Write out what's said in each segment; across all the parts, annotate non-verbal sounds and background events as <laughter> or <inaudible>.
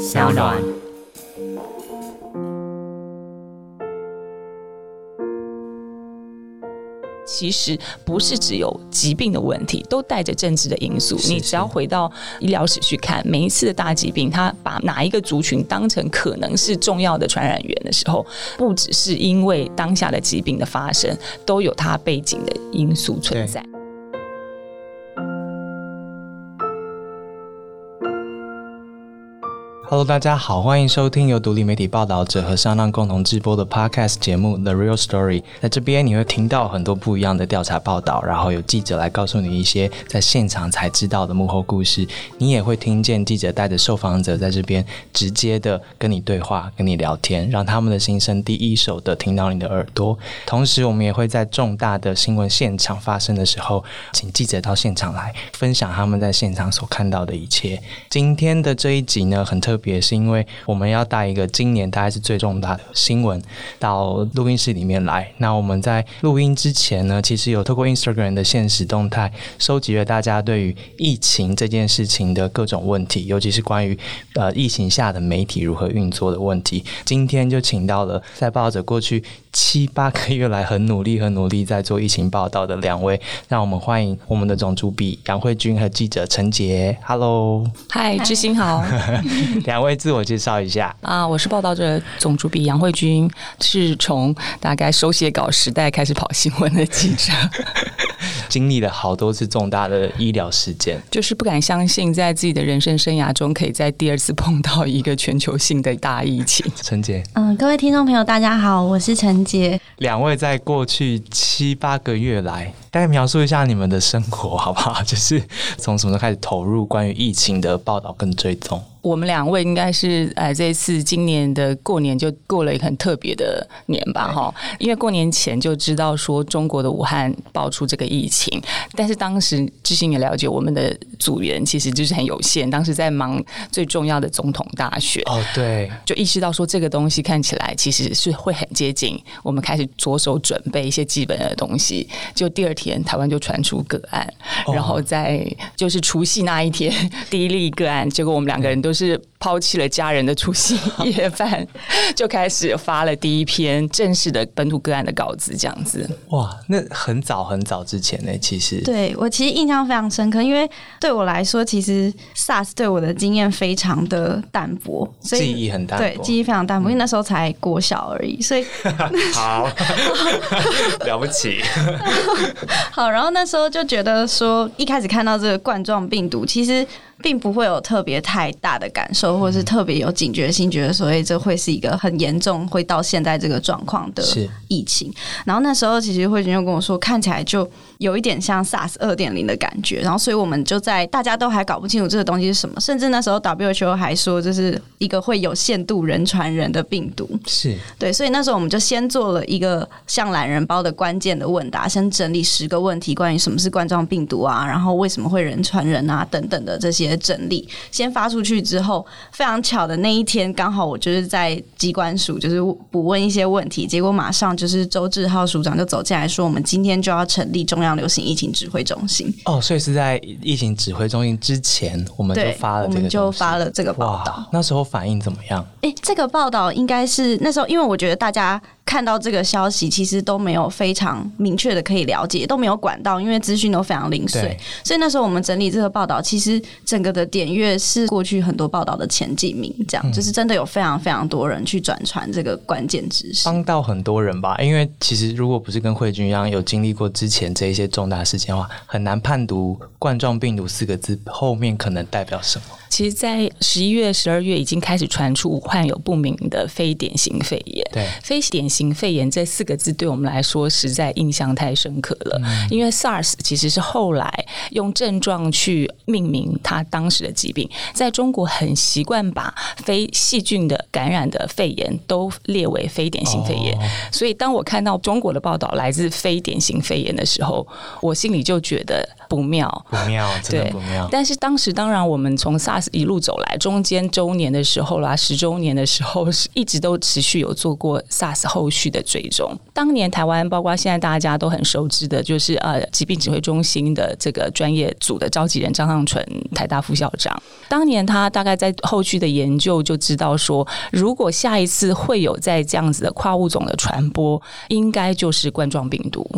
小暖。其实不是只有疾病的问题，都带着政治的因素。你只要回到医疗史去看，每一次的大疾病，它把哪一个族群当成可能是重要的传染源的时候，不只是因为当下的疾病的发生，都有它背景的因素存在。Hello，大家好，欢迎收听由独立媒体报道者和上浪共同直播的 Podcast 节目《The Real Story》。在这边你会听到很多不一样的调查报道，然后有记者来告诉你一些在现场才知道的幕后故事。你也会听见记者带着受访者在这边直接的跟你对话、跟你聊天，让他们的心声第一手的听到你的耳朵。同时，我们也会在重大的新闻现场发生的时候，请记者到现场来分享他们在现场所看到的一切。今天的这一集呢，很特。别是因为我们要带一个今年大概是最重大的新闻到录音室里面来。那我们在录音之前呢，其实有透过 Instagram 的现实动态，收集了大家对于疫情这件事情的各种问题，尤其是关于呃疫情下的媒体如何运作的问题。今天就请到了在报者过去。七八个月来很努力、很努力在做疫情报道的两位，让我们欢迎我们的总主笔杨慧君和记者陈杰。Hello，嗨，知心好。<laughs> <laughs> 两位自我介绍一下啊，我是报道者总主笔杨慧君，是从大概手写稿时代开始跑新闻的记者，<laughs> 经历了好多次重大的医疗事件，就是不敢相信在自己的人生生涯中，可以在第二次碰到一个全球性的大疫情。陈杰，嗯，各位听众朋友，大家好，我是陈杰。两位在过去七八个月来，大概描述一下你们的生活好不好？<laughs> 就是从什么时候开始投入关于疫情的报道跟追踪？我们两位应该是哎，这次今年的过年就过了一个很特别的年吧，哈。因为过年前就知道说中国的武汉爆出这个疫情，但是当时知心也了解，我们的组员其实就是很有限，当时在忙最重要的总统大选。哦，对，就意识到说这个东西看起来其实是会很接近，我们开始着手准备一些基本的东西。就第二天台湾就传出个案，然后在就是除夕那一天 <laughs> 第一例个案，结果我们两个人都。是抛弃了家人的除夕 <laughs> 夜饭，<laughs> 就开始发了第一篇正式的本土个案的稿子，这样子。哇，那很早很早之前呢，其实对我其实印象非常深刻，因为对我来说，其实 SARS 对我的经验非常的淡薄，所以记忆很淡，对记忆非常淡薄，因为那时候才国小而已，所以 <laughs> 好了不起。好，然后那时候就觉得说，一开始看到这个冠状病毒，其实。并不会有特别太大的感受，或者是特别有警觉性，觉得所以这会是一个很严重，会到现在这个状况的疫情。然后那时候其实慧君又跟我说，看起来就。有一点像 SARS 二点零的感觉，然后所以我们就在大家都还搞不清楚这个东西是什么，甚至那时候 WHO 还说这是一个会有限度人传人的病毒，是对，所以那时候我们就先做了一个像懒人包的关键的问答，先整理十个问题，关于什么是冠状病毒啊，然后为什么会人传人啊等等的这些整理，先发出去之后，非常巧的那一天刚好我就是在机关署就是补问一些问题，结果马上就是周志浩署长就走进来说，我们今天就要成立中央。流行疫情指挥中心哦，所以是在疫情指挥中心之前，我们就发了这个，我们就发了这个报道。那时候反应怎么样？哎，这个报道应该是那时候，因为我觉得大家。看到这个消息，其实都没有非常明确的可以了解，都没有管道，因为资讯都非常零碎。所以那时候我们整理这个报道，其实整个的点阅是过去很多报道的前几名，这样就是真的有非常非常多人去转传这个关键知识，帮到很多人吧。因为其实如果不是跟慧君一样有经历过之前这一些重大事件的话，很难判读冠状病毒四个字后面可能代表什么。其实，在十一月、十二月已经开始传出武汉有不明的非典型肺炎。对，非典型肺炎这四个字对我们来说实在印象太深刻了。因为 SARS 其实是后来用症状去命名它当时的疾病，在中国很习惯把非细菌的感染的肺炎都列为非典型肺炎。所以，当我看到中国的报道来自非典型肺炎的时候，我心里就觉得。不妙，不妙，真的不妙。但是当时当然，我们从 SARS 一路走来，中间周年的时候啦，十周年的时候，是一直都持续有做过 SARS 后续的追踪。当年台湾，包括现在大家都很熟知的，就是呃疾病指挥中心的这个专业组的召集人张尚纯，台大副校长。当年他大概在后续的研究就知道说，如果下一次会有在这样子的跨物种的传播，应该就是冠状病毒。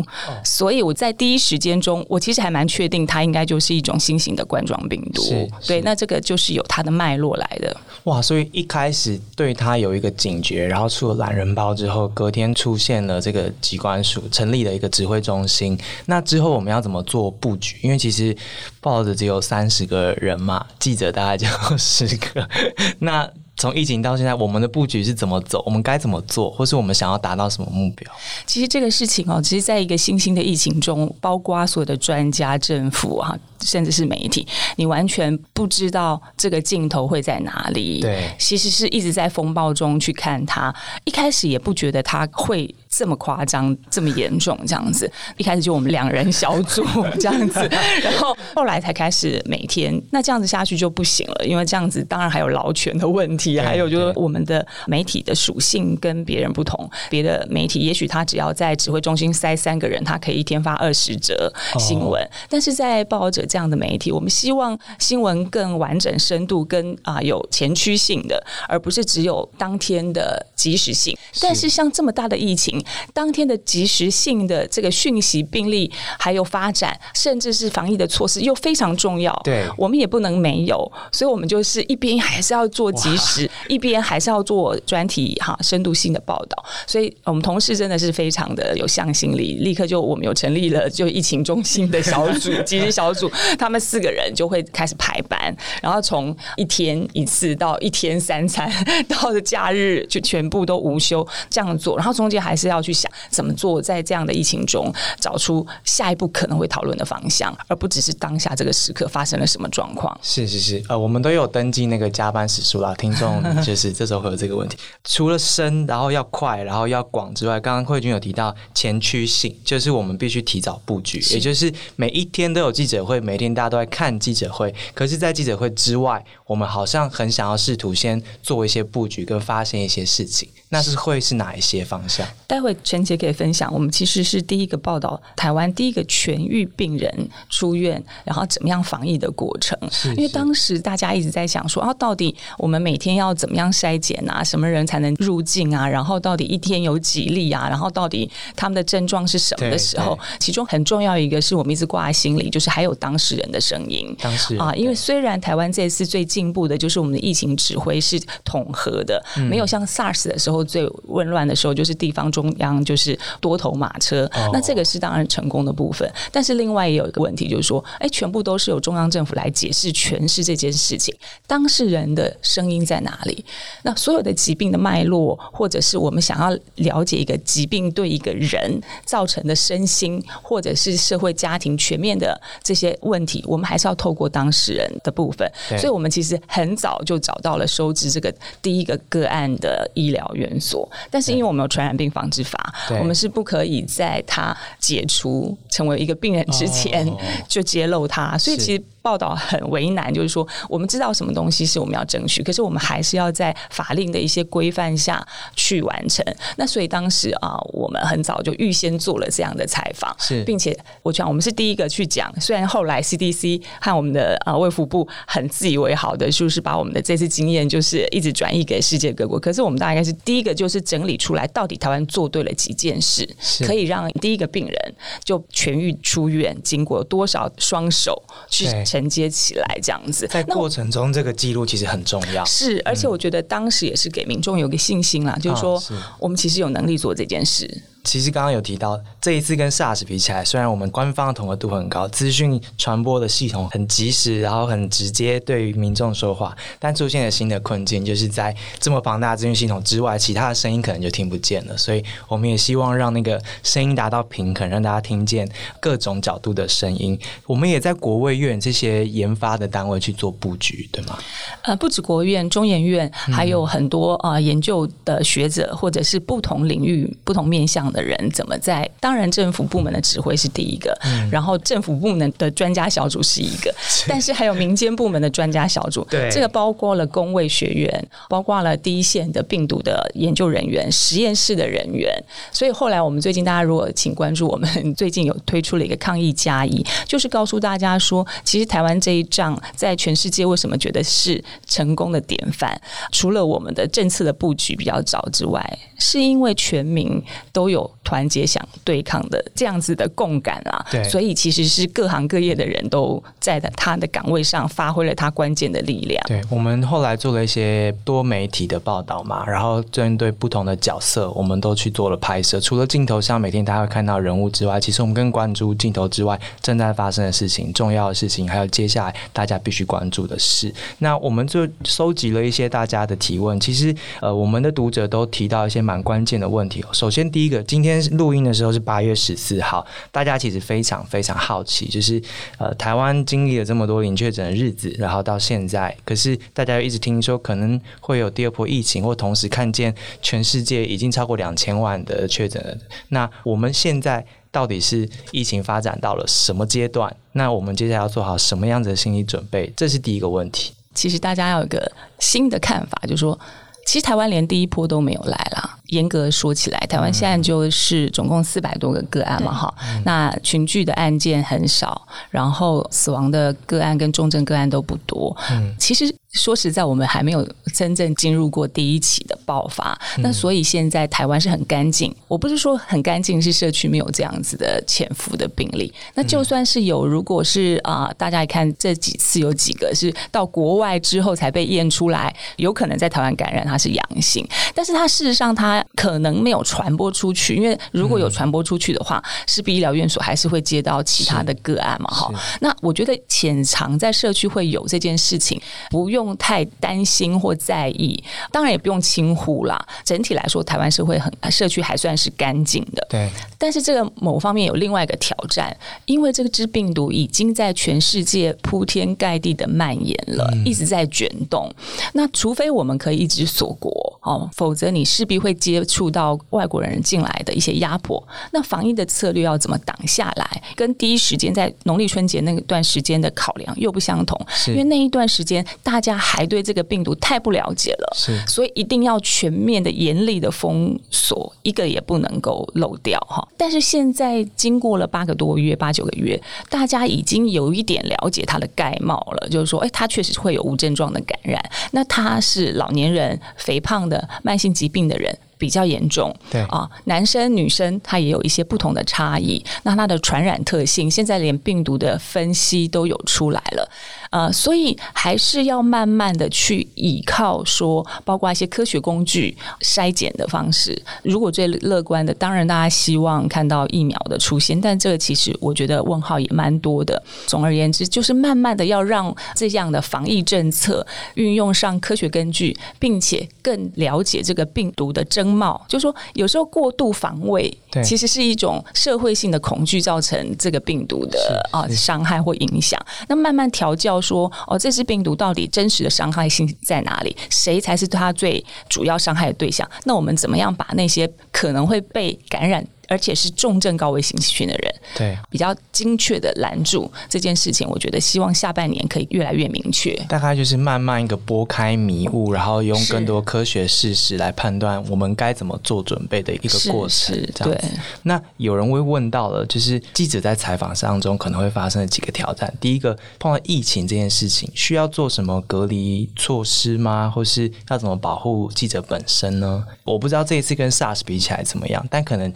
所以我在第一时间中，我其实还蛮确定它应该就是一种新型的冠状病毒。对，那这个就是有它的脉络来的。哇，所以一开始对它有一个警觉，然后出了懒人包之后，隔天出现了这个机关署成立了一个指挥中心。那之后我们要怎么做布局？因为其实报纸只有三十个人嘛，记者大概就十个。<laughs> 那从疫情到现在，我们的布局是怎么走？我们该怎么做，或是我们想要达到什么目标？其实这个事情哦，其实在一个新兴的疫情中，包括所有的专家、政府啊，甚至是媒体，你完全不知道这个镜头会在哪里。对，其实是一直在风暴中去看它。一开始也不觉得它会这么夸张、这么严重这样子。一开始就我们两人小组 <laughs> 这样子，然后后来才开始每天。那这样子下去就不行了，因为这样子当然还有劳权的问题。还有就是我们的媒体的属性跟别人不同，别的媒体也许他只要在指挥中心塞三个人，他可以一天发二十则新闻。但是在报道者这样的媒体，我们希望新闻更完整、深度跟啊有前驱性的，而不是只有当天的及时性。但是像这么大的疫情，当天的及时性的这个讯息、病例还有发展，甚至是防疫的措施又非常重要。对，我们也不能没有，所以我们就是一边还是要做及时。一边还是要做专题哈，深度性的报道，所以我们同事真的是非常的有向心力，立刻就我们有成立了就疫情中心的小组，即时小组，他们四个人就会开始排班，然后从一天一次到一天三餐，到了假日就全部都无休这样做，然后中间还是要去想怎么做，在这样的疫情中找出下一步可能会讨论的方向，而不只是当下这个时刻发生了什么状况。是是是，呃，我们都有登记那个加班时数啦，听众。<laughs> <laughs> 就是这时候会有这个问题，除了深，然后要快，然后要广之外，刚刚慧君有提到前驱性，就是我们必须提早布局，也就是每一天都有记者会，每天大家都在看记者会，可是，在记者会之外，我们好像很想要试图先做一些布局跟发现一些事情，那是会是哪一些方向？待会陈杰可以分享，我们其实是第一个报道台湾第一个痊愈病人出院，然后怎么样防疫的过程，因为当时大家一直在想说啊，到底我们每天要要怎么样筛检啊？什么人才能入境啊？然后到底一天有几例啊？然后到底他们的症状是什么的时候？其中很重要一个是我们一直挂在心里，就是还有当事人的声音。当事啊，因为虽然台湾这次最进步的就是我们的疫情指挥是统合的，没有像 SARS 的时候最混乱的时候，就是地方中央就是多头马车。那这个是当然成功的部分，但是另外也有一个问题，就是说，哎，全部都是由中央政府来解释诠释这件事情，当事人的声音在哪？哪里？那所有的疾病的脉络，或者是我们想要了解一个疾病对一个人造成的身心，或者是社会家庭全面的这些问题，我们还是要透过当事人的部分。所以，我们其实很早就找到了收治这个第一个个案的医疗院所。但是，因为我们有传染病防治法，我们是不可以在他解除成为一个病人之前就揭露他。所以，其实。报道很为难，就是说我们知道什么东西是我们要争取，可是我们还是要在法令的一些规范下去完成。那所以当时啊，我们很早就预先做了这样的采访，是，并且我讲我们是第一个去讲。虽然后来 CDC 和我们的啊卫福部很自以为好的，就是把我们的这次经验就是一直转移给世界各国。可是我们大概是第一个，就是整理出来到底台湾做对了几件事，可以让第一个病人就痊愈出院，经过多少双手去。承接起来，这样子，在过程中这个记录其实很重要。是，而且我觉得当时也是给民众有个信心啦，就是说，我们其实有能力做这件事。其实刚刚有提到，这一次跟 SARS 比起来，虽然我们官方的统合度很高，资讯传播的系统很及时，然后很直接对于民众说话，但出现了新的困境，就是在这么庞大的资讯系统之外，其他的声音可能就听不见了。所以我们也希望让那个声音达到平衡，让大家听见各种角度的声音。我们也在国卫院这些研发的单位去做布局，对吗？呃，不止国院、中研院，还有很多啊研究的学者，或者是不同领域、不同面向。的人怎么在？当然，政府部门的指挥是第一个，然后政府部门的专家小组是一个，但是还有民间部门的专家小组。对，这个包括了工卫学院，包括了第一线的病毒的研究人员、实验室的人员。所以后来我们最近大家如果请关注，我们最近有推出了一个抗疫加一，就是告诉大家说，其实台湾这一仗在全世界为什么觉得是成功的典范？除了我们的政策的布局比较早之外，是因为全民都有团结想对抗的这样子的共感啊。对，所以其实是各行各业的人都在的他的岗位上发挥了他关键的力量。对我们后来做了一些多媒体的报道嘛，然后针对不同的角色，我们都去做了拍摄。除了镜头上每天大家会看到人物之外，其实我们更关注镜头之外正在发生的事情、重要的事情，还有接下来大家必须关注的事。那我们就收集了一些大家的提问。其实，呃，我们的读者都提到一些蛮关键的问题。首先，第一个，今天录音的时候是八月十四号，大家其实非常非常好奇，就是呃，台湾经历了这么多零确诊的日子，然后到现在，可是大家又一直听说可能会有第二波疫情，或同时看见全世界已经超过两千万的确诊了。那我们现在到底是疫情发展到了什么阶段？那我们接下来要做好什么样子的心理准备？这是第一个问题。其实大家要有一个新的看法，就是说，其实台湾连第一波都没有来啦。严格说起来，台湾现在就是总共四百多个个案嘛，哈。那群聚的案件很少，然后死亡的个案跟重症个案都不多。嗯，其实。说实在，我们还没有真正进入过第一起的爆发，那所以现在台湾是很干净。我不是说很干净，是社区没有这样子的潜伏的病例。那就算是有，如果是啊，大家看这几次有几个是到国外之后才被验出来，有可能在台湾感染，它是阳性，但是它事实上它可能没有传播出去，因为如果有传播出去的话，势必医疗院所还是会接到其他的个案嘛，哈。那我觉得潜藏在社区会有这件事情，不用。不用太担心或在意，当然也不用轻忽啦。整体来说，台湾社会很社区还算是干净的。对，但是这个某方面有另外一个挑战，因为这个支病毒已经在全世界铺天盖地的蔓延了，一直在卷动。那除非我们可以一直锁国哦，否则你势必会接触到外国人进来的一些压迫。那防疫的策略要怎么挡下来？跟第一时间在农历春节那段时间的考量又不相同，因为那一段时间大家。还对这个病毒太不了解了，是，所以一定要全面的、严厉的封锁，一个也不能够漏掉哈。但是现在经过了八个多月、八九个月，大家已经有一点了解它的概貌了，就是说，哎，它确实会有无症状的感染。那它是老年人、肥胖的、慢性疾病的人。比较严重，对啊，男生女生他也有一些不同的差异。那它的传染特性，现在连病毒的分析都有出来了，呃，所以还是要慢慢的去依靠说，包括一些科学工具筛检的方式。如果最乐观的，当然大家希望看到疫苗的出现，但这个其实我觉得问号也蛮多的。总而言之，就是慢慢的要让这样的防疫政策运用上科学根据，并且更了解这个病毒的真。貌，就说有时候过度防卫，其实是一种社会性的恐惧造成这个病毒的啊伤害或影响。那慢慢调教说，哦，这只病毒到底真实的伤害性在哪里？谁才是它最主要伤害的对象？那我们怎么样把那些可能会被感染？而且是重症高危型群的人，对比较精确的拦住这件事情，我觉得希望下半年可以越来越明确。大概就是慢慢一个拨开迷雾，然后用更多科学事实来判断我们该怎么做准备的一个过程。这样子，那有人会问到了，就是记者在采访当中可能会发生的几个挑战。第一个，碰到疫情这件事情，需要做什么隔离措施吗？或是要怎么保护记者本身呢？我不知道这一次跟 SARS 比起来怎么样，但可能。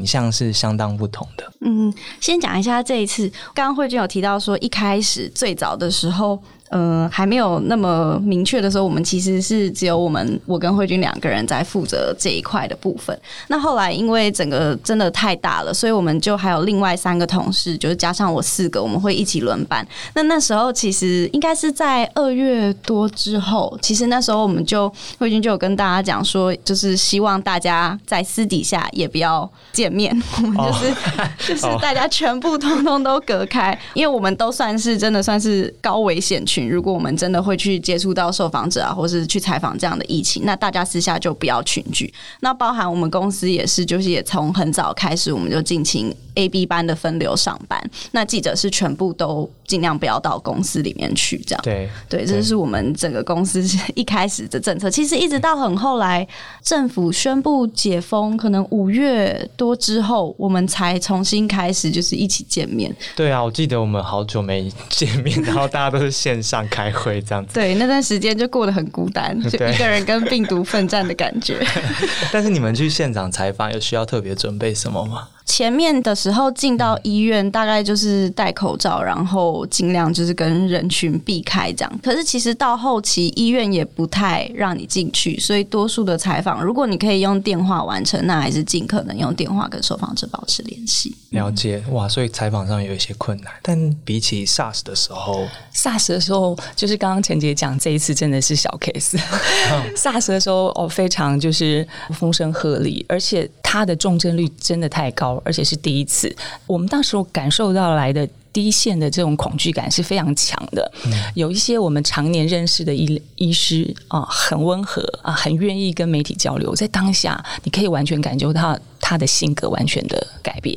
景象是相当不同的。嗯，先讲一下这一次，刚刚慧君有提到说，一开始最早的时候。嗯，还没有那么明确的时候，我们其实是只有我们我跟慧君两个人在负责这一块的部分。那后来因为整个真的太大了，所以我们就还有另外三个同事，就是加上我四个，我们会一起轮班。那那时候其实应该是在二月多之后，其实那时候我们就慧君就有跟大家讲说，就是希望大家在私底下也不要见面，<laughs> 我们就是 <laughs> 就是大家全部通通都隔开，因为我们都算是真的算是高危险区。群，如果我们真的会去接触到受访者啊，或是去采访这样的疫情，那大家私下就不要群聚。那包含我们公司也是，就是也从很早开始，我们就进行 A、B 班的分流上班。那记者是全部都尽量不要到公司里面去，这样对对，这是我们整个公司 <laughs> 一开始的政策。其实一直到很后来，政府宣布解封，可能五月多之后，我们才重新开始就是一起见面。对啊，我记得我们好久没见面，然后大家都是线上开会这样子。对，那段时间就过得很孤单，<laughs> 就一个人跟病毒奋战的感觉。<laughs> 但是你们去现场采访有需要特别准备什么吗？前面的时候进到医院，大概就是戴口罩，然后尽量就是跟人群避开这样。可是其实到后期，医院也不太让你进去，所以多数的采访，如果你可以用电话完成，那还是尽可能用电话跟受访者保持联系。了解哇，所以采访上有一些困难，但比起 SARS 的时候，SARS 的时候，就是刚刚陈杰讲，这一次真的是小 case。<laughs> SARS 的时候，哦，非常就是风声鹤唳，而且它的重症率真的太高，而且是第一次。我们当时感受到来的。第一线的这种恐惧感是非常强的，有一些我们常年认识的医医师啊，很温和啊，很愿意跟媒体交流，在当下你可以完全感觉到他的性格完全的改变，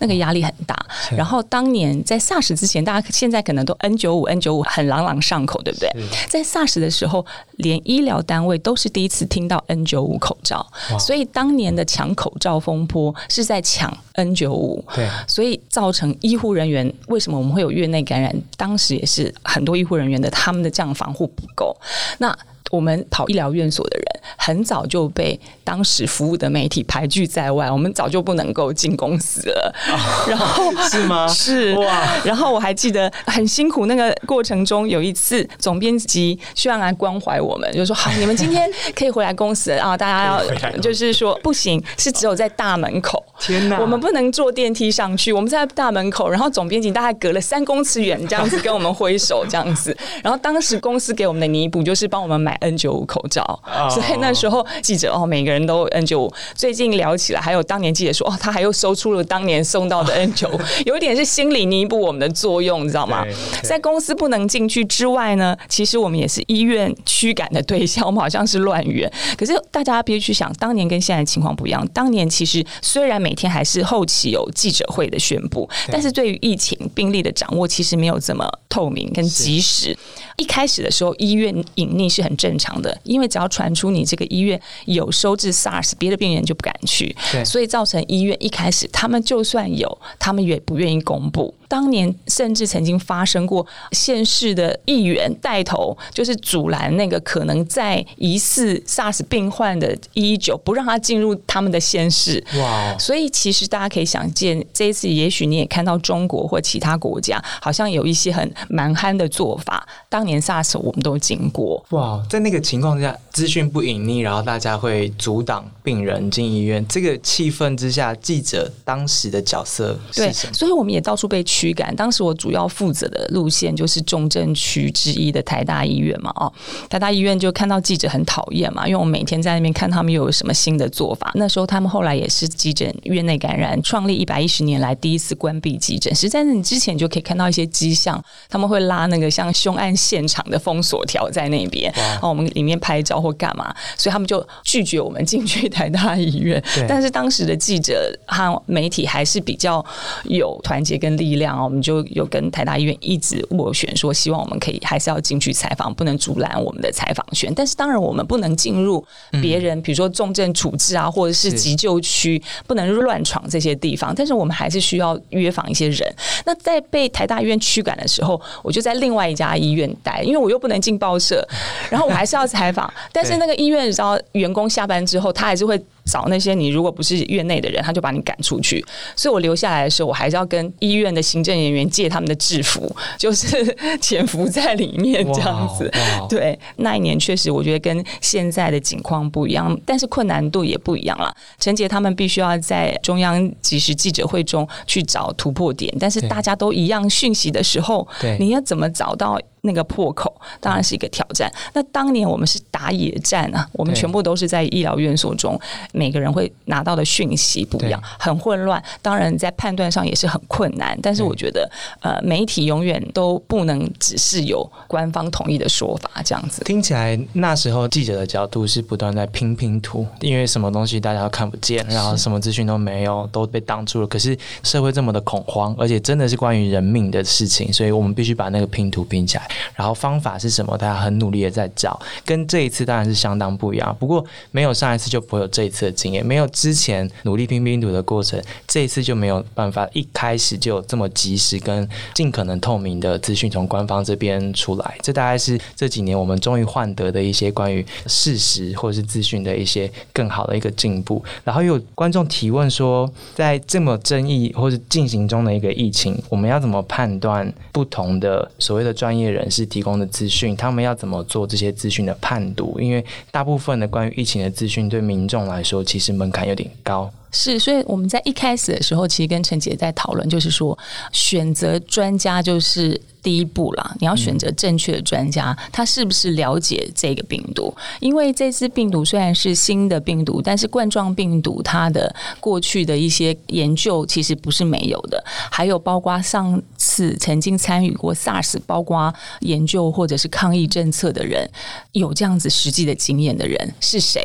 那个压力很大。然后当年在 SARS 之前，大家现在可能都 N 九五 N 九五很朗朗上口，对不对？在 SARS 的时候，连医疗单位都是第一次听到 N 九五口罩，所以当年的抢口罩风波是在抢 N 九五，对，所以造成医护人员为什么我们会有院内感染？当时也是很多医护人员的他们的这样防护不够，那。我们跑医疗院所的人，很早就被当时服务的媒体排拒在外，我们早就不能够进公司了。然后 <laughs> 是吗？是哇！然后我还记得很辛苦，那个过程中有一次，总编辑需要来关怀我们，就说：“好，你们今天可以回来公司啊，大家要就是说不行，是只有在大门口。天哪！我们不能坐电梯上去，我们在大门口，然后总编辑大概隔了三公尺远这样子跟我们挥手这样子。然后当时公司给我们的弥补就是帮我们买 N 九五口罩，所以那时候记者哦，每个人都 N 九五。最近聊起来，还有当年记者说哦，他还又收出了当年送到的 <laughs> N 九五，有一点是心理弥补我们的作用，你知道吗？在公司不能进去之外呢，其实我们也是医院驱赶的对象，我们好像是乱源。可是大家别去想，当年跟现在情况不一样。当年其实虽然每天还是后期有记者会的宣布，但是对于疫情病例的掌握，其实没有这么透明跟及时。一开始的时候，医院隐匿是很正常的，因为只要传出你这个医院有收治 SARS，别的病人就不敢去，所以造成医院一开始他们就算有，他们也不愿意公布。当年甚至曾经发生过县市的议员带头，就是阻拦那个可能在疑似 SARS 病患的一一九，不让他进入他们的县市。哇！所以其实大家可以想见，这一次也许你也看到中国或其他国家好像有一些很蛮憨的做法。当年 SARS 我们都经过。哇，在那个情况之下，资讯不隐匿，然后大家会阻挡病人进医院，这个气氛之下，记者当时的角色对？所以我们也到处被驱赶。当时我主要负责的路线就是重症区之一的台大医院嘛，哦，台大医院就看到记者很讨厌嘛，因为我每天在那边看他们又有什么新的做法。那时候他们后来也是急诊院内感染，创立一百一十年来第一次关闭急诊。实在是你之前就可以看到一些迹象，他们会拉那个像凶案现场的封锁条在那边，然后我们里面拍照或干嘛，所以他们就拒绝我们进去台大医院。<laughs> 但是当时的记者和媒体还是比较有团结跟力量哦，我们就有跟台大医院一直斡旋说，希望我们可以还是要进去采访，不能阻拦我们的采访权。但是当然我们不能进入别人，比如说重症处置啊，或者是急救区，不能乱闯这些地方。但是我们还是需要约访一些人。那在被台大医院驱赶的时候，我就在另外一家医院待，因为我又不能进报社，然后我还是要采访。但是那个医院，你知道，员工下班之后，他还是会。找那些你如果不是院内的人，他就把你赶出去。所以我留下来的时候，我还是要跟医院的行政人员借他们的制服，<laughs> 就是潜伏在里面这样子。对，那一年确实我觉得跟现在的情况不一样，但是困难度也不一样了。陈杰他们必须要在中央即时记者会中去找突破点，但是大家都一样讯息的时候，你要怎么找到？那个破口当然是一个挑战。那当年我们是打野战啊，我们全部都是在医疗院所中，每个人会拿到的讯息不一样，很混乱。当然，在判断上也是很困难。但是我觉得，呃，媒体永远都不能只是有官方统一的说法这样子。听起来那时候记者的角度是不断在拼拼图，因为什么东西大家都看不见，然后什么资讯都没有，都被挡住了。可是社会这么的恐慌，而且真的是关于人命的事情，所以我们必须把那个拼图拼起来。然后方法是什么？大家很努力的在找，跟这一次当然是相当不一样。不过没有上一次就不会有这一次的经验，没有之前努力拼拼图的过程，这一次就没有办法一开始就有这么及时跟尽可能透明的资讯从官方这边出来。这大概是这几年我们终于换得的一些关于事实或者是资讯的一些更好的一个进步。然后有观众提问说，在这么争议或者进行中的一个疫情，我们要怎么判断不同的所谓的专业人士提供的资讯？他们要怎么做这些资讯的判读？因为大部分的关于疫情的资讯对民众来说，其实门槛有点高。是，所以我们在一开始的时候，其实跟陈杰在讨论，就是说选择专家就是第一步啦。你要选择正确的专家，他是不是了解这个病毒？因为这次病毒虽然是新的病毒，但是冠状病毒它的过去的一些研究其实不是没有的。还有包括上次曾经参与过 SARS，包括研究或者是抗疫政策的人，有这样子实际的经验的人是谁？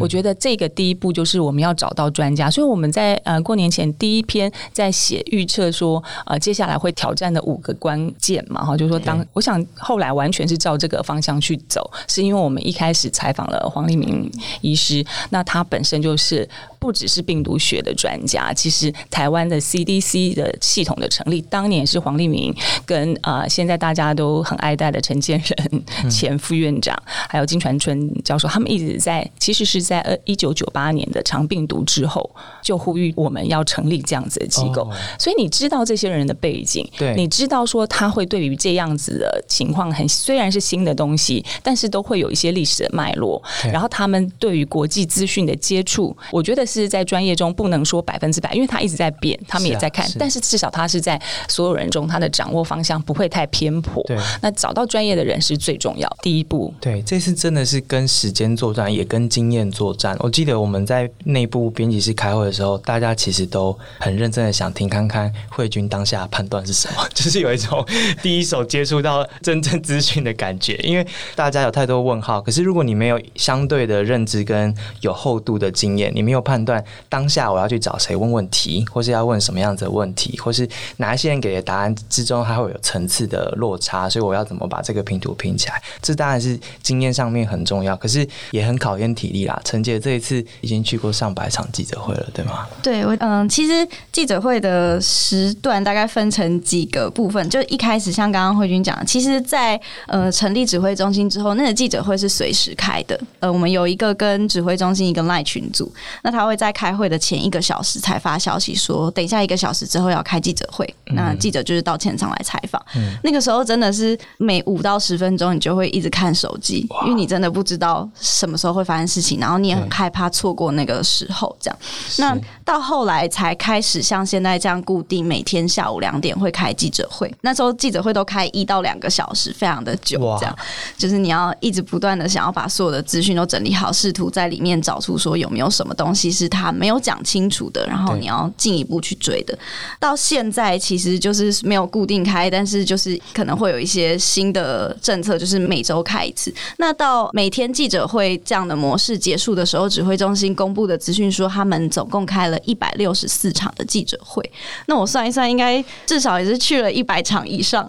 我觉得这个第一步就是我们要找到专家。所以我们在呃过年前第一篇在写预测说呃接下来会挑战的五个关键嘛哈，就是说当我想后来完全是照这个方向去走，是因为我们一开始采访了黄立明医师，那他本身就是不只是病毒学的专家，其实台湾的 CDC 的系统的成立，当年是黄立明跟呃现在大家都很爱戴的陈建仁 <laughs> 前副院长，还有金传春教授，他们一直在其实是在呃一九九八年的长病毒之后。就呼吁我们要成立这样子的机构，所以你知道这些人的背景，对，你知道说他会对于这样子的情况很虽然是新的东西，但是都会有一些历史的脉络。然后他们对于国际资讯的接触，我觉得是在专业中不能说百分之百，因为他一直在变，他们也在看，但是至少他是在所有人中，他的掌握方向不会太偏颇。对，那找到专业的人是最重要第一步。对，这次真的是跟时间作战，也跟经验作战。我记得我们在内部编辑室开会的时候。大家其实都很认真的想听，看看慧君当下判断是什么，<laughs> 就是有一种 <laughs> 第一手接触到真正资讯的感觉。因为大家有太多问号，可是如果你没有相对的认知跟有厚度的经验，你没有判断当下我要去找谁问问题，或是要问什么样子的问题，或是哪一些人给的答案之中还会有层次的落差，所以我要怎么把这个拼图拼起来？这当然是经验上面很重要，可是也很考验体力啦。陈姐这一次已经去过上百场记者会了，对吗？对我嗯，其实记者会的时段大概分成几个部分。就一开始像刚刚慧君讲，其实，在呃成立指挥中心之后，那个记者会是随时开的。呃，我们有一个跟指挥中心一个赖群组，那他会在开会的前一个小时才发消息说，等一下一个小时之后要开记者会，那记者就是到现场来采访。那个时候真的是每五到十分钟，你就会一直看手机，因为你真的不知道什么时候会发生事情，然后你也很害怕错过那个时候。这样，那。到后来才开始像现在这样固定每天下午两点会开记者会，那时候记者会都开一到两个小时，非常的久。这样就是你要一直不断的想要把所有的资讯都整理好，试图在里面找出说有没有什么东西是他没有讲清楚的，然后你要进一步去追的。到现在其实就是没有固定开，但是就是可能会有一些新的政策，就是每周开一次。那到每天记者会这样的模式结束的时候，指挥中心公布的资讯说他们总共开了。一百六十四场的记者会，那我算一算，应该至少也是去了一百场以上。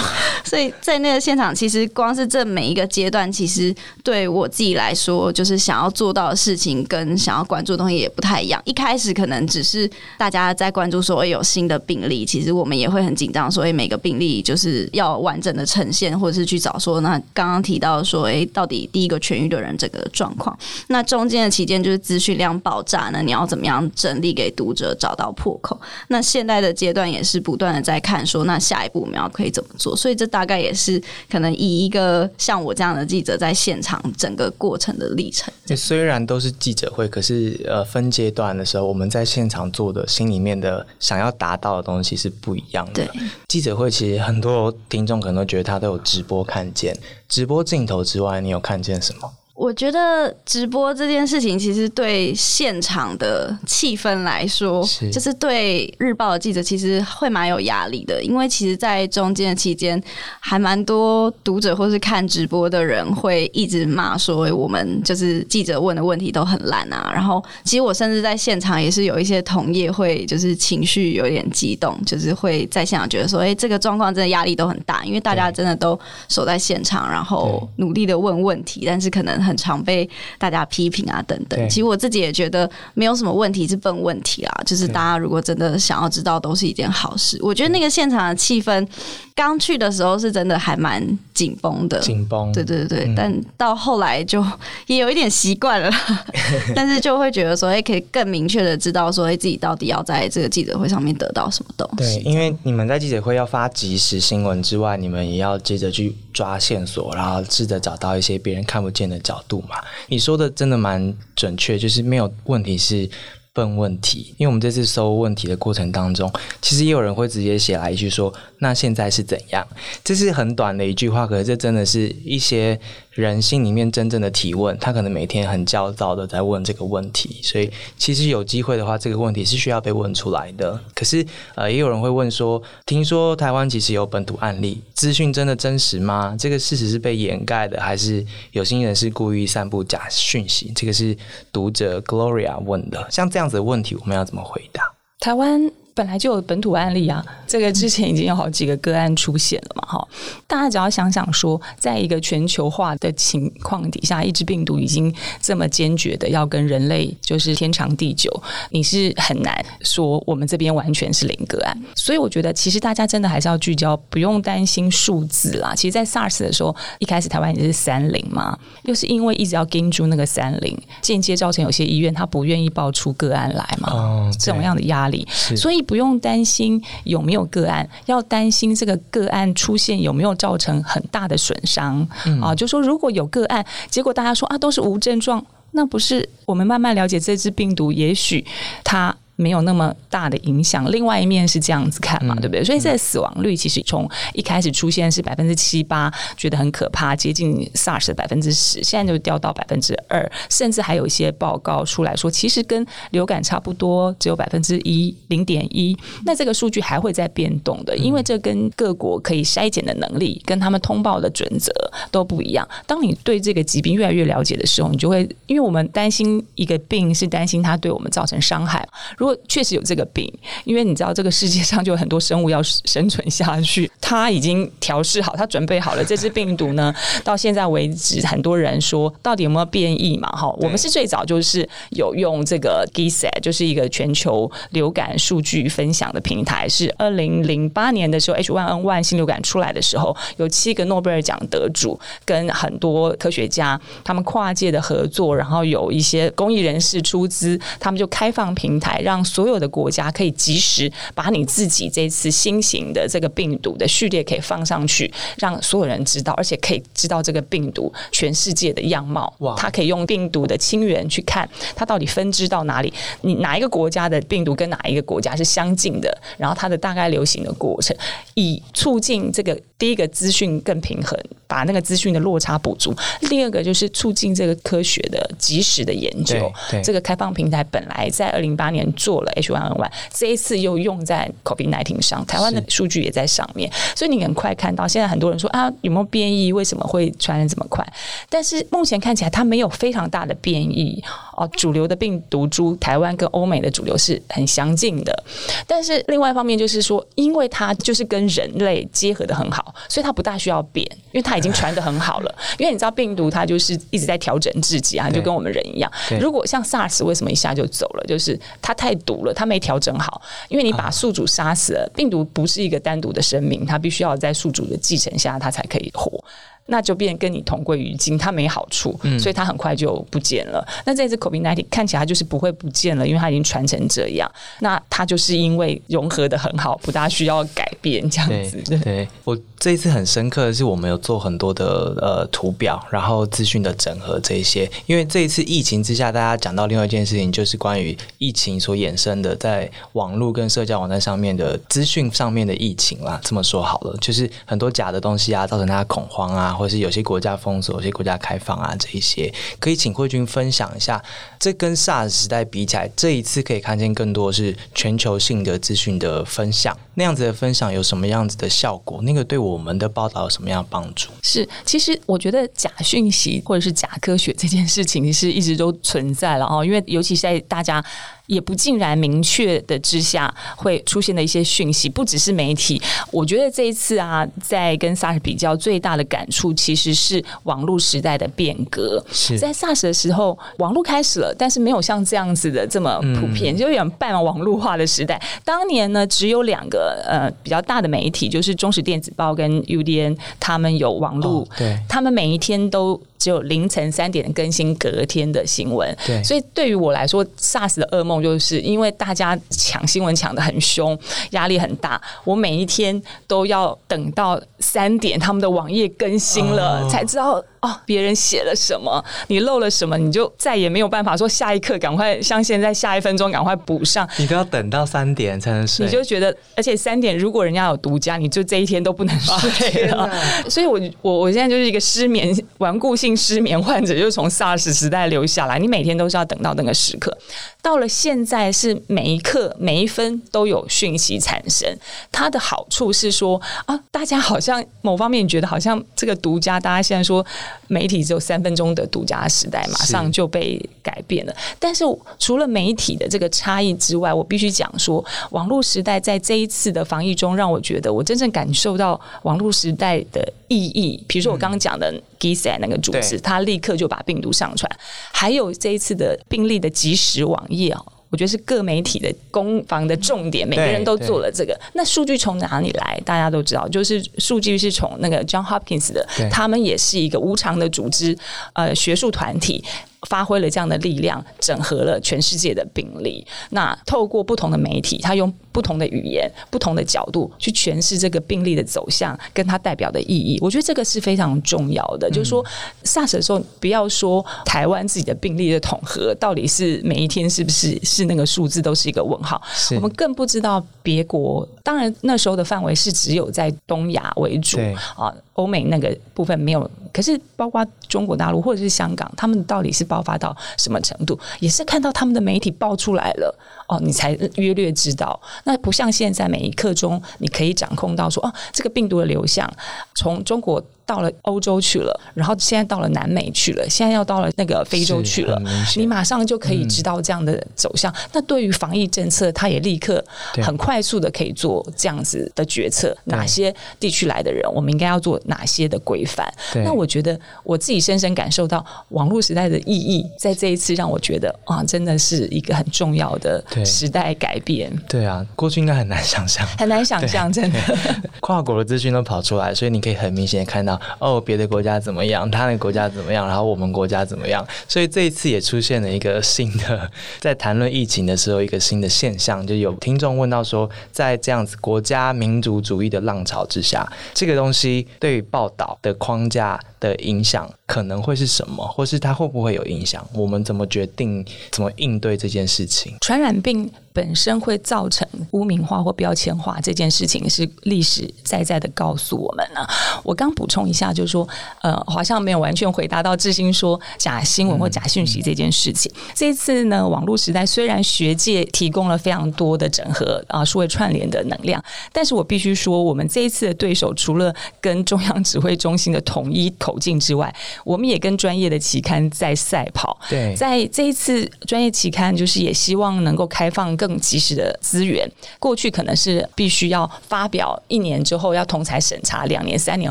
<laughs> 所以在那个现场，其实光是这每一个阶段，其实对我自己来说，就是想要做到的事情跟想要关注的东西也不太一样。一开始可能只是大家在关注说有新的病例，其实我们也会很紧张，所以每个病例就是要完整的呈现，或者是去找说那刚刚提到说，哎，到底第一个痊愈的人这个状况，那中间的期间就是资讯量爆炸呢，你要怎么样整？理给读者找到破口。那现在的阶段也是不断的在看，说那下一步我们要可以怎么做？所以这大概也是可能以一个像我这样的记者在现场整个过程的历程。虽然都是记者会，可是呃分阶段的时候，我们在现场做的心里面的想要达到的东西是不一样的。记者会其实很多听众可能都觉得他都有直播看见，直播镜头之外，你有看见什么？我觉得直播这件事情，其实对现场的气氛来说，就是对日报的记者其实会蛮有压力的，因为其实，在中间的期间，还蛮多读者或是看直播的人会一直骂说，我们就是记者问的问题都很烂啊。然后，其实我甚至在现场也是有一些同业会就是情绪有点激动，就是会在现场觉得说，哎，这个状况真的压力都很大，因为大家真的都守在现场，然后努力的问问题，但是可能。很常被大家批评啊，等等。其实我自己也觉得没有什么问题，是笨问题啦。就是大家如果真的想要知道，都是一件好事。我觉得那个现场的气氛，刚去的时候是真的还蛮紧绷的，紧绷。对对对，但到后来就也有一点习惯了，<laughs> 但是就会觉得说，哎，可以更明确的知道说，哎，自己到底要在这个记者会上面得到什么东西。对，因为你们在记者会要发即时新闻之外，你们也要接着去抓线索，然后试着找到一些别人看不见的角。度嘛，你说的真的蛮准确，就是没有问题是。笨问题，因为我们这次搜问题的过程当中，其实也有人会直接写来一句说：“那现在是怎样？”这是很短的一句话，可是这真的是一些人心里面真正的提问。他可能每天很焦躁的在问这个问题，所以其实有机会的话，这个问题是需要被问出来的。可是呃，也有人会问说：“听说台湾其实有本土案例，资讯真的真实吗？这个事实是被掩盖的，还是有心人是故意散布假讯息？”这个是读者 Gloria 问的，像。这样子的问题，我们要怎么回答？台湾。本来就有本土案例啊，这个之前已经有好几个个案出现了嘛，哈。大家只要想想说，在一个全球化的情况底下，一只病毒已经这么坚决的要跟人类就是天长地久，你是很难说我们这边完全是零个案。所以我觉得，其实大家真的还是要聚焦，不用担心数字啦。其实，在 SARS 的时候，一开始台湾也是三零嘛，又是因为一直要盯住那个三零，间接造成有些医院他不愿意报出个案来嘛，这种样的压力，所以。不用担心有没有个案，要担心这个个案出现有没有造成很大的损伤啊！就说如果有个案，结果大家说啊都是无症状，那不是我们慢慢了解这只病毒，也许它。没有那么大的影响。另外一面是这样子看嘛，对不对？所以这死亡率其实从一开始出现是百分之七八，觉得很可怕，接近 SARS 的百分之十，现在就掉到百分之二，甚至还有一些报告出来说，其实跟流感差不多，只有百分之一零点一。那这个数据还会在变动的，因为这跟各国可以筛检的能力，跟他们通报的准则都不一样。当你对这个疾病越来越了解的时候，你就会，因为我们担心一个病是担心它对我们造成伤害，如果确实有这个病，因为你知道这个世界上就有很多生物要生存下去，他已经调试好，他准备好了。这只病毒呢，<laughs> 到现在为止，很多人说到底有没有变异嘛？哈，我们是最早就是有用这个 GISA，就是一个全球流感数据分享的平台。是二零零八年的时候，H1N1 新流感出来的时候，有七个诺贝尔奖得主跟很多科学家他们跨界的合作，然后有一些公益人士出资，他们就开放平台让。所有的国家可以及时把你自己这次新型的这个病毒的序列可以放上去，让所有人知道，而且可以知道这个病毒全世界的样貌。哇！它可以用病毒的亲缘去看它到底分支到哪里，你哪一个国家的病毒跟哪一个国家是相近的，然后它的大概流行的过程，以促进这个第一个资讯更平衡，把那个资讯的落差补足；第二个就是促进这个科学的及时的研究。这个开放平台本来在二零八年做。做了 H1N1，这一次又用在 COVID-19 上，台湾的数据也在上面，所以你很快看到，现在很多人说啊，有没有变异？为什么会传染这么快？但是目前看起来它没有非常大的变异哦。主流的病毒株，台湾跟欧美的主流是很相近的，但是另外一方面就是说，因为它就是跟人类结合的很好，所以它不大需要变，因为它已经传的很好了。因为你知道病毒它就是一直在调整自己啊，就跟我们人一样。如果像 SARS 为什么一下就走了？就是它太。毒了，它没调整好，因为你把宿主杀死了，病毒不是一个单独的生命，它必须要在宿主的继承下，它才可以活。那就变跟你同归于尽，它没好处，所以它很快就不见了。那这次 COVID-19 看起来就是不会不见了，因为它已经传成这样。那它就是因为融合的很好，不大需要改变这样子。对我这一次很深刻的是，我们有做很多的呃图表，然后资讯的整合这一些。因为这一次疫情之下，大家讲到另外一件事情，就是关于疫情所衍生的在网络跟社交网站上面的资讯上面的疫情啦。这么说好了，就是很多假的东西啊，造成大家恐慌啊。或是有些国家封锁、有些国家开放啊，这一些，可以请慧君分享一下，这跟 SARS 时代比起来，这一次可以看见更多是全球性的资讯的分享，那样子的分享有什么样子的效果？那个对我我们的报道有什么样帮助？是，其实我觉得假讯息或者是假科学这件事情是一直都存在了哦，因为尤其是在大家。也不尽然明确的之下，会出现的一些讯息，不只是媒体。我觉得这一次啊，在跟 SARS 比较，最大的感触其实是网络时代的变革。是在 SARS 的时候，网络开始了，但是没有像这样子的这么普遍，就有点半网络化的时代。当年呢，只有两个呃比较大的媒体，就是中时电子报 UDN，他们有网络，对，他们每一天都。只有凌晨三点更新隔天的新闻，对，所以对于我来说，SARS 的噩梦就是因为大家抢新闻抢的很凶，压力很大，我每一天都要等到三点他们的网页更新了才知道。哦，别人写了什么，你漏了什么，你就再也没有办法说下一刻赶快像现在下一分钟赶快补上。你都要等到三点才能睡，你就觉得，而且三点如果人家有独家，你就这一天都不能睡了。<laughs> 所以，我我我现在就是一个失眠顽固性失眠患者，就是从 SARS 时代留下来，你每天都是要等到那个时刻。到了现在，是每一刻每一分都有讯息产生。它的好处是说啊，大家好像某方面觉得好像这个独家，大家现在说。媒体只有三分钟的独家时代，马上就被改变了。但是除了媒体的这个差异之外，我必须讲说，网络时代在这一次的防疫中，让我觉得我真正感受到网络时代的意义。比如说我刚刚讲的 g i s a 那个组织，他立刻就把病毒上传；还有这一次的病例的即时网页哦。我觉得是各媒体的攻防的重点，每个人都做了这个。那数据从哪里来？大家都知道，就是数据是从那个 John Hopkins 的，他们也是一个无偿的组织，呃，学术团体。发挥了这样的力量，整合了全世界的病例。那透过不同的媒体，他用不同的语言、不同的角度去诠释这个病例的走向，跟它代表的意义。我觉得这个是非常重要的。就是说，SARS 的时候，不要说台湾自己的病例的统合到底是每一天是不是是那个数字都是一个问号。我们更不知道别国。当然，那时候的范围是只有在东亚为主啊，欧美那个部分没有。可是，包括中国大陆或者是香港，他们到底是爆发到什么程度，也是看到他们的媒体爆出来了哦，你才约略知道。那不像现在每一刻钟，你可以掌控到说哦，这个病毒的流向从中国。到了欧洲去了，然后现在到了南美去了，现在要到了那个非洲去了，你马上就可以知道这样的走向。那对于防疫政策，它也立刻很快速的可以做这样子的决策。哪些地区来的人，我们应该要做哪些的规范？那我觉得我自己深深感受到网络时代的意义，在这一次让我觉得啊，真的是一个很重要的时代改变。对啊，过去应该很难想象，很难想象，真的 <laughs> 跨国的资讯都跑出来，所以你可以很明显的看到。哦，别的国家怎么样？他那个国家怎么样？然后我们国家怎么样？所以这一次也出现了一个新的，<laughs> 在谈论疫情的时候，一个新的现象，就有听众问到说，在这样子国家民族主义的浪潮之下，这个东西对于报道的框架的影响可能会是什么？或是它会不会有影响？我们怎么决定怎么应对这件事情？传染病。being 本身会造成污名化或标签化这件事情，是历史在在的告诉我们呢。我刚补充一下，就是说，呃，好像没有完全回答到志兴说假新闻或假讯息这件事情。这一次呢，网络时代虽然学界提供了非常多的整合啊，数位串联的能量，但是我必须说，我们这一次的对手除了跟中央指挥中心的统一口径之外，我们也跟专业的期刊在赛跑。对，在这一次专业期刊，就是也希望能够开放。更及时的资源，过去可能是必须要发表一年之后要同才审查，两年、三年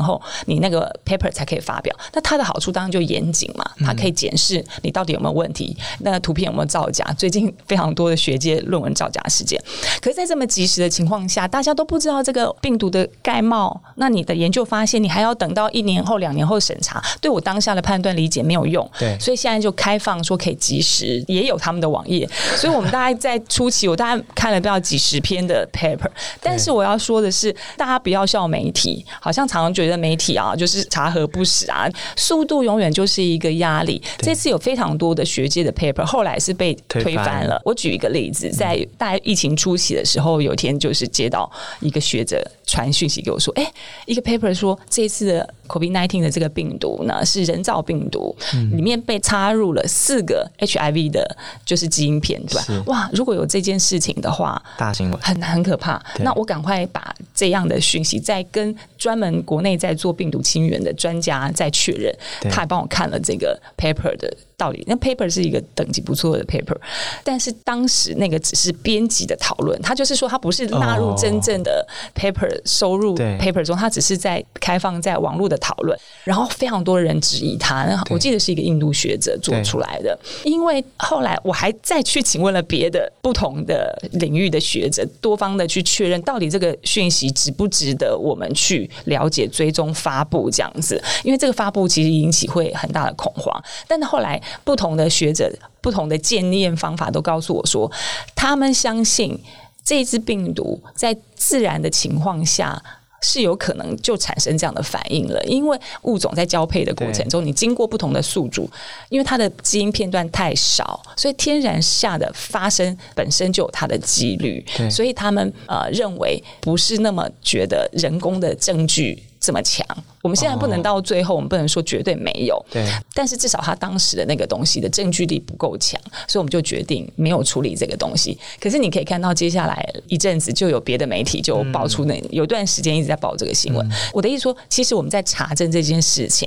后你那个 paper 才可以发表。那它的好处当然就严谨嘛，它可以检视你到底有没有问题，那图片有没有造假。最近非常多的学界论文造假事件，可是在这么及时的情况下，大家都不知道这个病毒的概貌，那你的研究发现，你还要等到一年后、两年后审查，对我当下的判断理解没有用。对，所以现在就开放说可以及时，也有他们的网页，所以我们大概在初期。期我大概看了不知道几十篇的 paper，但是我要说的是，大家不要笑媒体，好像常常觉得媒体啊就是查核不实啊，速度永远就是一个压力。这次有非常多的学界的 paper，后来是被推翻。了。我举一个例子，在大疫情初期的时候，有一天就是接到一个学者传讯息给我说，哎，一个 paper 说这次的 COVID nineteen 的这个病毒呢是人造病毒，里面被插入了四个 HIV 的，就是基因片段。哇，如果有这件事情的话，大新闻很很可怕。那我赶快把这样的讯息再跟专门国内在做病毒清源的专家再确认，他还帮我看了这个 paper 的。道理，那 paper 是一个等级不错的 paper，但是当时那个只是编辑的讨论，他就是说他不是纳入真正的 paper 收入 paper 中，他只是在开放在网络的讨论，然后非常多人质疑他。我记得是一个印度学者做出来的，因为后来我还再去请问了别的不同的领域的学者，多方的去确认到底这个讯息值不值得我们去了解、追踪、发布这样子，因为这个发布其实引起会很大的恐慌，但是后来。不同的学者、不同的检验方法都告诉我说，他们相信这支病毒在自然的情况下是有可能就产生这样的反应了。因为物种在交配的过程中，你经过不同的宿主，因为它的基因片段太少，所以天然下的发生本身就有它的几率。所以他们呃认为不是那么觉得人工的证据这么强。我们现在不能到最后，我们不能说绝对没有。对，但是至少他当时的那个东西的证据力不够强，所以我们就决定没有处理这个东西。可是你可以看到，接下来一阵子就有别的媒体就爆出那有段时间一直在报这个新闻。我的意思说，其实我们在查证这件事情，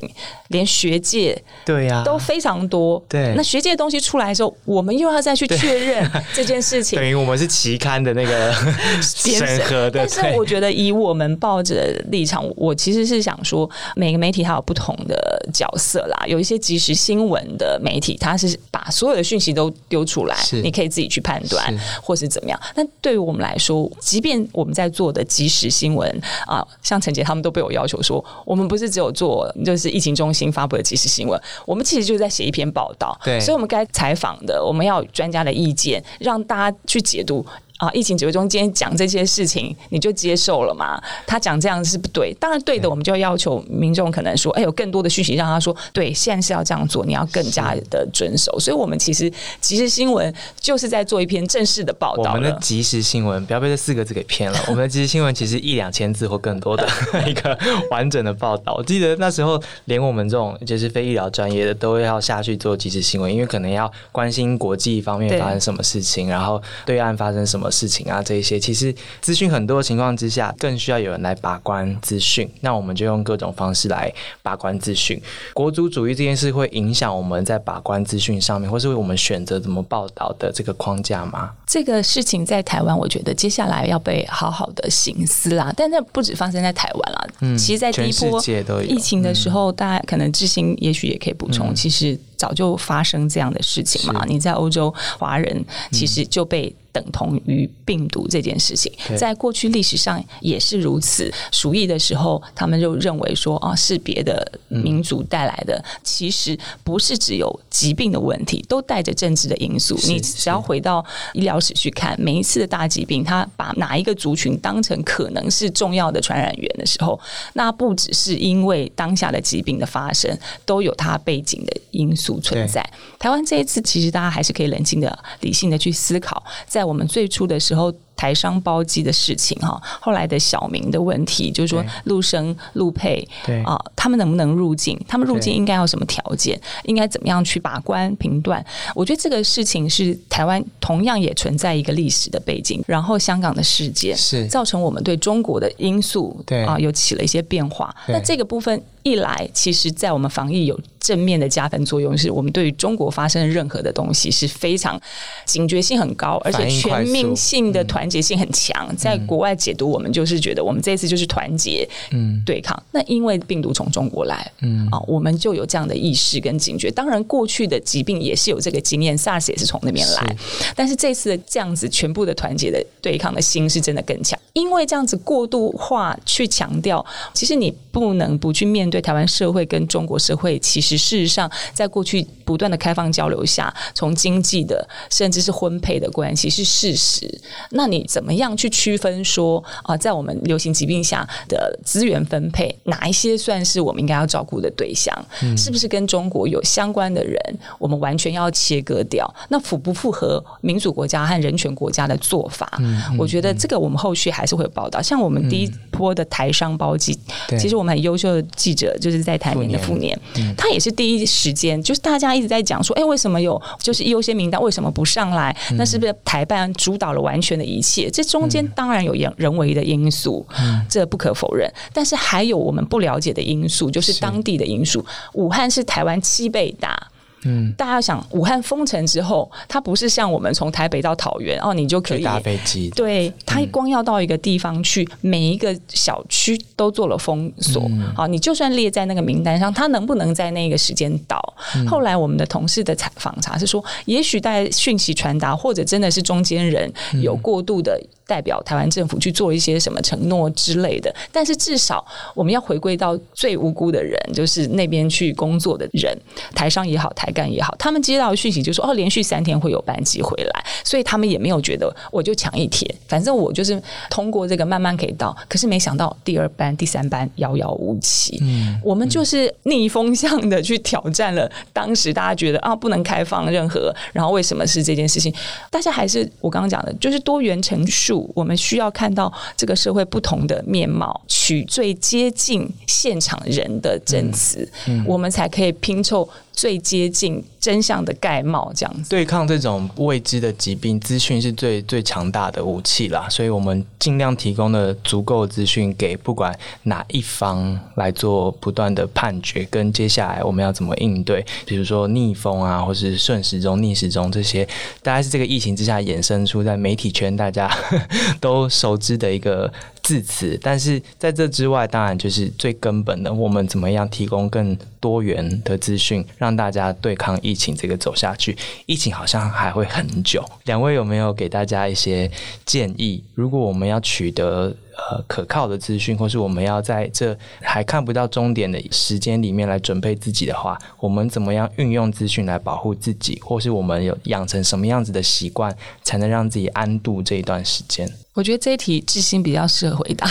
连学界对呀都非常多。对，那学界的东西出来的时候，我们又要再去确认这件事 <laughs> 情。等于我们是期刊的那个 <laughs> 审核的。但是我觉得，以我们报纸的立场，我其实是想说。每个媒体它有不同的角色啦，有一些即时新闻的媒体，它是把所有的讯息都丢出来，你可以自己去判断，或是怎么样。那对于我们来说，即便我们在做的即时新闻啊，像陈杰他们都被我要求说，我们不是只有做就是疫情中心发布的即时新闻，我们其实就是在写一篇报道。对，所以我们该采访的，我们要有专家的意见，让大家去解读。啊！疫情指挥中今天讲这些事情，你就接受了嘛？他讲这样是不对，当然对的，我们就要要求民众可能说，哎，有更多的讯息让他说，对，现在是要这样做，你要更加的遵守。所以，我们其实即时新闻就是在做一篇正式的报道。我们的即时新闻不要被这四个字给骗了。<laughs> 我们的即时新闻其实一两千字或更多的 <laughs> 一个完整的报道。我记得那时候连我们这种就是非医疗专业的都要下去做即时新闻，因为可能要关心国际方面发生什么事情，然后对岸发生什么。事情啊，这一些其实资讯很多的情况之下，更需要有人来把关资讯。那我们就用各种方式来把关资讯。国族主义这件事会影响我们在把关资讯上面，或是为我们选择怎么报道的这个框架吗？这个事情在台湾，我觉得接下来要被好好的醒思啦。但那不止发生在台湾啦，嗯，其实在第一波疫情的时候，大家可能知行也许也可以补充，其实早就发生这样的事情嘛。你在欧洲，华人其实就被。等同于病毒这件事情，在过去历史上也是如此。鼠疫的时候，他们就认为说啊，是别的民族带来的。其实不是只有疾病的问题，都带着政治的因素。你只要回到医疗史去看，每一次的大疾病，他把哪一个族群当成可能是重要的传染源的时候，那不只是因为当下的疾病的发生，都有它背景的因素存在。台湾这一次，其实大家还是可以冷静的、理性的去思考，在。在我们最初的时候。台商包机的事情哈，后来的小明的问题，就是说陆生、陆配，对啊，他们能不能入境？他们入境应该要什么条件？应该怎么样去把关评断？我觉得这个事情是台湾同样也存在一个历史的背景，然后香港的事件是造成我们对中国的因素对啊有起了一些变化。那这个部分一来，其实在我们防疫有正面的加分作用，是我们对于中国发生的任何的东西是非常警觉性很高，而且全民性的团。团结性很强，在国外解读我们就是觉得我们这次就是团结，嗯，对抗。那因为病毒从中国来，嗯啊，我们就有这样的意识跟警觉。当然，过去的疾病也是有这个经验，SARS 也是从那边来，但是这次的这样子全部的团结的对抗的心是真的更强。因为这样子过度化去强调，其实你不能不去面对台湾社会跟中国社会，其实事实上在过去不断的开放交流下，从经济的甚至是婚配的关系是事实。那你怎么样去区分说啊，在我们流行疾病下的资源分配，哪一些算是我们应该要照顾的对象？是不是跟中国有相关的人，我们完全要切割掉？那符不符合民主国家和人权国家的做法？我觉得这个我们后续还。是会有报道，像我们第一波的台商包机，其实我们很优秀的记者就是在台联的副年，他也是第一时间，就是大家一直在讲说，哎，为什么有就是优先名单，为什么不上来？那是不是台办主导了完全的一切？这中间当然有人人为的因素，这不可否认，但是还有我们不了解的因素，就是当地的因素。武汉是台湾七倍大。嗯，大家想，武汉封城之后，它不是像我们从台北到桃园哦，你就可以搭飞机。对，它光要到一个地方去，每一个小区都做了封锁。好，你就算列在那个名单上，它能不能在那个时间到？后来我们的同事的采访查是说，也许在讯息传达，或者真的是中间人有过度的。代表台湾政府去做一些什么承诺之类的，但是至少我们要回归到最无辜的人，就是那边去工作的人，台商也好，台干也好，他们接到讯息就说哦，连续三天会有班机回来，所以他们也没有觉得我就抢一天，反正我就是通过这个慢慢可以到。可是没想到第二班、第三班遥遥无期，嗯，我们就是逆风向的去挑战了。当时大家觉得啊，不能开放任何，然后为什么是这件事情？大家还是我刚刚讲的，就是多元陈述。我们需要看到这个社会不同的面貌，取最接近现场人的证词，我们才可以拼凑。最接近真相的盖帽，这样子对抗这种未知的疾病，资讯是最最强大的武器啦。所以我们尽量提供的足够资讯给不管哪一方来做不断的判决，跟接下来我们要怎么应对，比如说逆风啊，或是顺时钟、逆时钟这些，大概是这个疫情之下衍生出在媒体圈大家 <laughs> 都熟知的一个。字词，但是在这之外，当然就是最根本的，我们怎么样提供更多元的资讯，让大家对抗疫情这个走下去？疫情好像还会很久。两位有没有给大家一些建议？如果我们要取得呃可靠的资讯，或是我们要在这还看不到终点的时间里面来准备自己的话，我们怎么样运用资讯来保护自己，或是我们有养成什么样子的习惯，才能让自己安度这一段时间？我觉得这一题志新比较适合回答，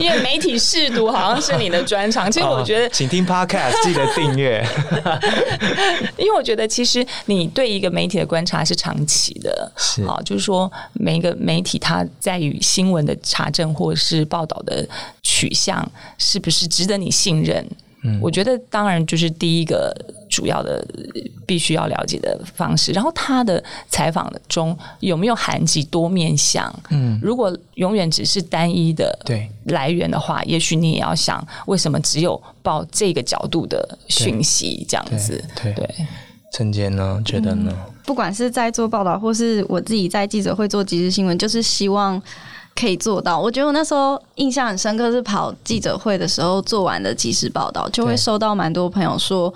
因为媒体试读好像是你的专长。其实我觉得，请听 Podcast，记得订阅。<laughs> 因为我觉得，其实你对一个媒体的观察是长期的，是啊，就是说每一个媒体它在于新闻的查证或是报道的取向，是不是值得你信任？嗯我觉得当然就是第一个主要的必须要了解的方式，然后他的采访中有没有含及多面向？嗯，如果永远只是单一的对来源的话，也许你也要想为什么只有报这个角度的讯息这样子？对，陈杰呢？觉得呢？不管是在做报道，或是我自己在记者会做即时新闻，就是希望。可以做到，我觉得我那时候印象很深刻，是跑记者会的时候做完的即时报道，就会收到蛮多朋友说。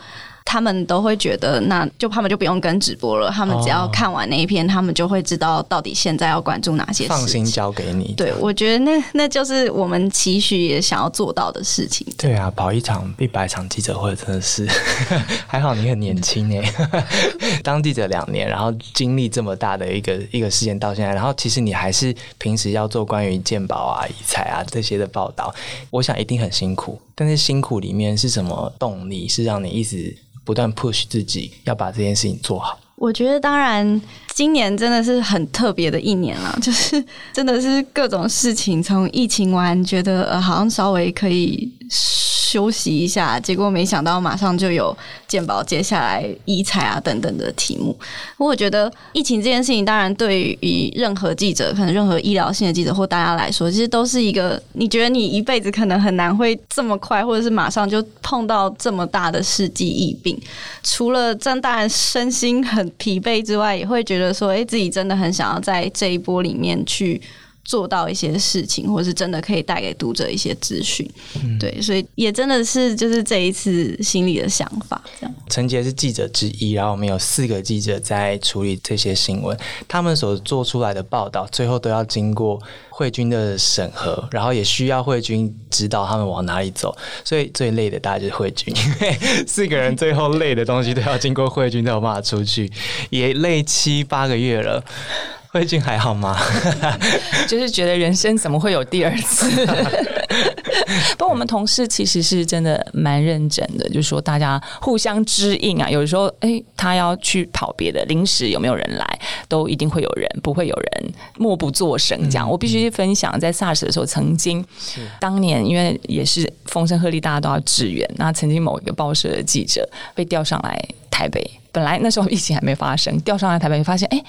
他们都会觉得，那就他们就不用跟直播了。他们只要看完那一篇，他们就会知道到底现在要关注哪些。放心交给你。对，我觉得那那就是我们期许也想要做到的事情。对啊，跑一场一百场记者会真的是 <laughs> 还好，你很年轻哎，<laughs> 当记者两年，然后经历这么大的一个一个事件到现在，然后其实你还是平时要做关于鉴宝啊、遗财啊这些的报道，我想一定很辛苦。但是辛苦里面是什么动力？是让你一直。不断 push 自己要把这件事情做好。我觉得，当然，今年真的是很特别的一年了，<laughs> 就是真的是各种事情，从疫情完觉得呃好像稍微可以。休息一下，结果没想到马上就有健保，接下来医财啊等等的题目。我觉得疫情这件事情，当然对于任何记者，可能任何医疗性的记者或大家来说，其实都是一个你觉得你一辈子可能很难会这么快，或者是马上就碰到这么大的世纪疫病。除了真当然身心很疲惫之外，也会觉得说，哎，自己真的很想要在这一波里面去。做到一些事情，或是真的可以带给读者一些资讯。对，所以也真的是就是这一次心里的想法这样。陈杰是记者之一，然后我们有四个记者在处理这些新闻，他们所做出来的报道，最后都要经过慧君的审核，然后也需要慧君指导他们往哪里走。所以最累的大概就是慧君，因 <laughs> 为四个人最后累的东西都要经过慧君才有办法出去，也累七八个月了。<laughs> 慧君还好吗？<laughs> 就是觉得人生怎么会有第二次？<laughs> 不过我们同事其实是真的蛮认真的，就是说大家互相支应啊。有时候，哎，他要去跑别的，临时有没有人来，都一定会有人，不会有人默不作声。这样，我必须分享，在 SARS 的时候，曾经当年因为也是风声鹤唳，大家都要支援。那曾经某一个报社的记者被调上来台北，本来那时候疫情还没发生，调上来台北发现，哎。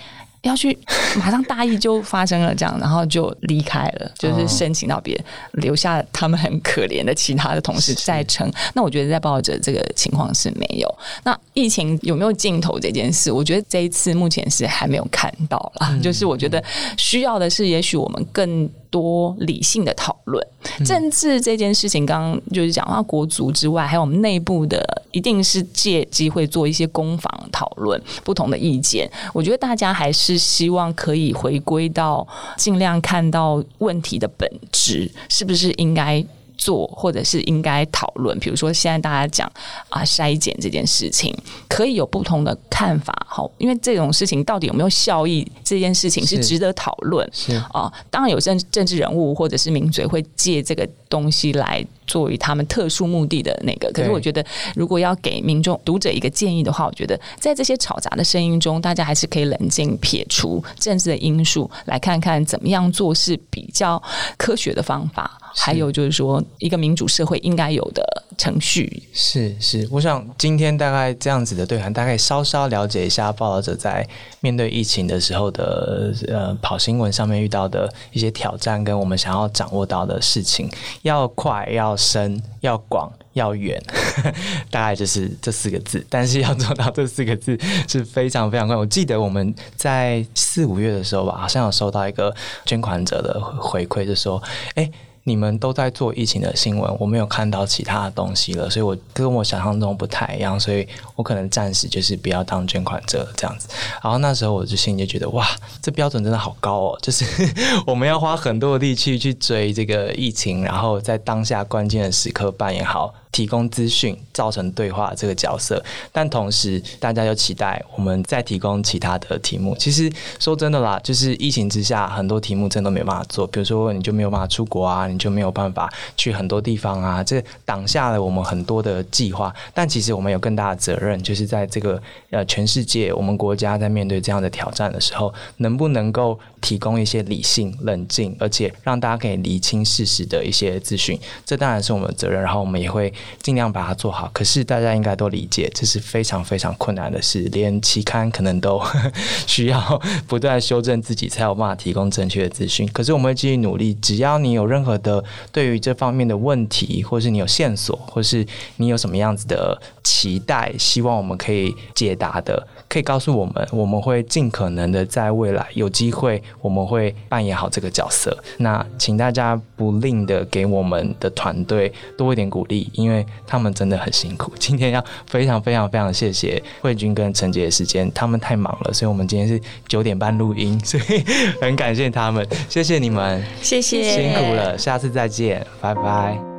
要去，马上大意就发生了这样，然后就离开了，<laughs> 就是申请到别留下他们很可怜的其他的同事在撑。那我觉得在报者这个情况是没有。那疫情有没有尽头这件事，我觉得这一次目前是还没有看到啦。就是我觉得需要的是，也许我们更。多理性的讨论政治这件事情，刚刚就是讲到国足之外，还有我们内部的，一定是借机会做一些攻防讨论，不同的意见。我觉得大家还是希望可以回归到尽量看到问题的本质，是不是应该。做或者是应该讨论，比如说现在大家讲啊筛检这件事情，可以有不同的看法，好，因为这种事情到底有没有效益，这件事情是值得讨论。是啊，当然有政政治人物或者是名嘴会借这个东西来。作为他们特殊目的的那个，可是我觉得，如果要给民众读者一个建议的话，我觉得在这些吵杂的声音中，大家还是可以冷静撇除政治的因素，来看看怎么样做是比较科学的方法。还有就是说，一个民主社会应该有的程序。是是，我想今天大概这样子的对谈，大概稍稍了解一下报道者在面对疫情的时候的呃跑新闻上面遇到的一些挑战，跟我们想要掌握到的事情，要快要。深要广要远，<laughs> 大概就是这四个字。但是要做到这四个字是非常非常快。我记得我们在四五月的时候吧，好像有收到一个捐款者的回馈，就说：“哎。”你们都在做疫情的新闻，我没有看到其他的东西了，所以我跟我想象中不太一样，所以我可能暂时就是不要当捐款者这样子。然后那时候我就心里就觉得，哇，这标准真的好高哦，<laughs> 就是 <laughs> 我们要花很多的力气去追这个疫情，然后在当下关键的时刻扮演好。提供资讯、造成对话这个角色，但同时大家又期待我们再提供其他的题目。其实说真的啦，就是疫情之下，很多题目真的没办法做。比如说，你就没有办法出国啊，你就没有办法去很多地方啊，这挡下了我们很多的计划。但其实我们有更大的责任，就是在这个呃全世界，我们国家在面对这样的挑战的时候，能不能够提供一些理性、冷静，而且让大家可以理清事实的一些资讯？这当然是我们的责任。然后我们也会。尽量把它做好，可是大家应该都理解，这是非常非常困难的事，连期刊可能都需要不断修正自己，才有办法提供正确的资讯。可是我们会继续努力，只要你有任何的对于这方面的问题，或是你有线索，或是你有什么样子的期待，希望我们可以解答的，可以告诉我们，我们会尽可能的在未来有机会，我们会扮演好这个角色。那请大家不吝的给我们的团队多一点鼓励，因。因为他们真的很辛苦，<laughs> 今天要非常非常非常谢谢慧君跟陈杰的时间，他们太忙了，所以我们今天是九点半录音，<laughs> 所以很感谢他们，谢谢你们，谢谢，辛苦了，下次再见，拜拜。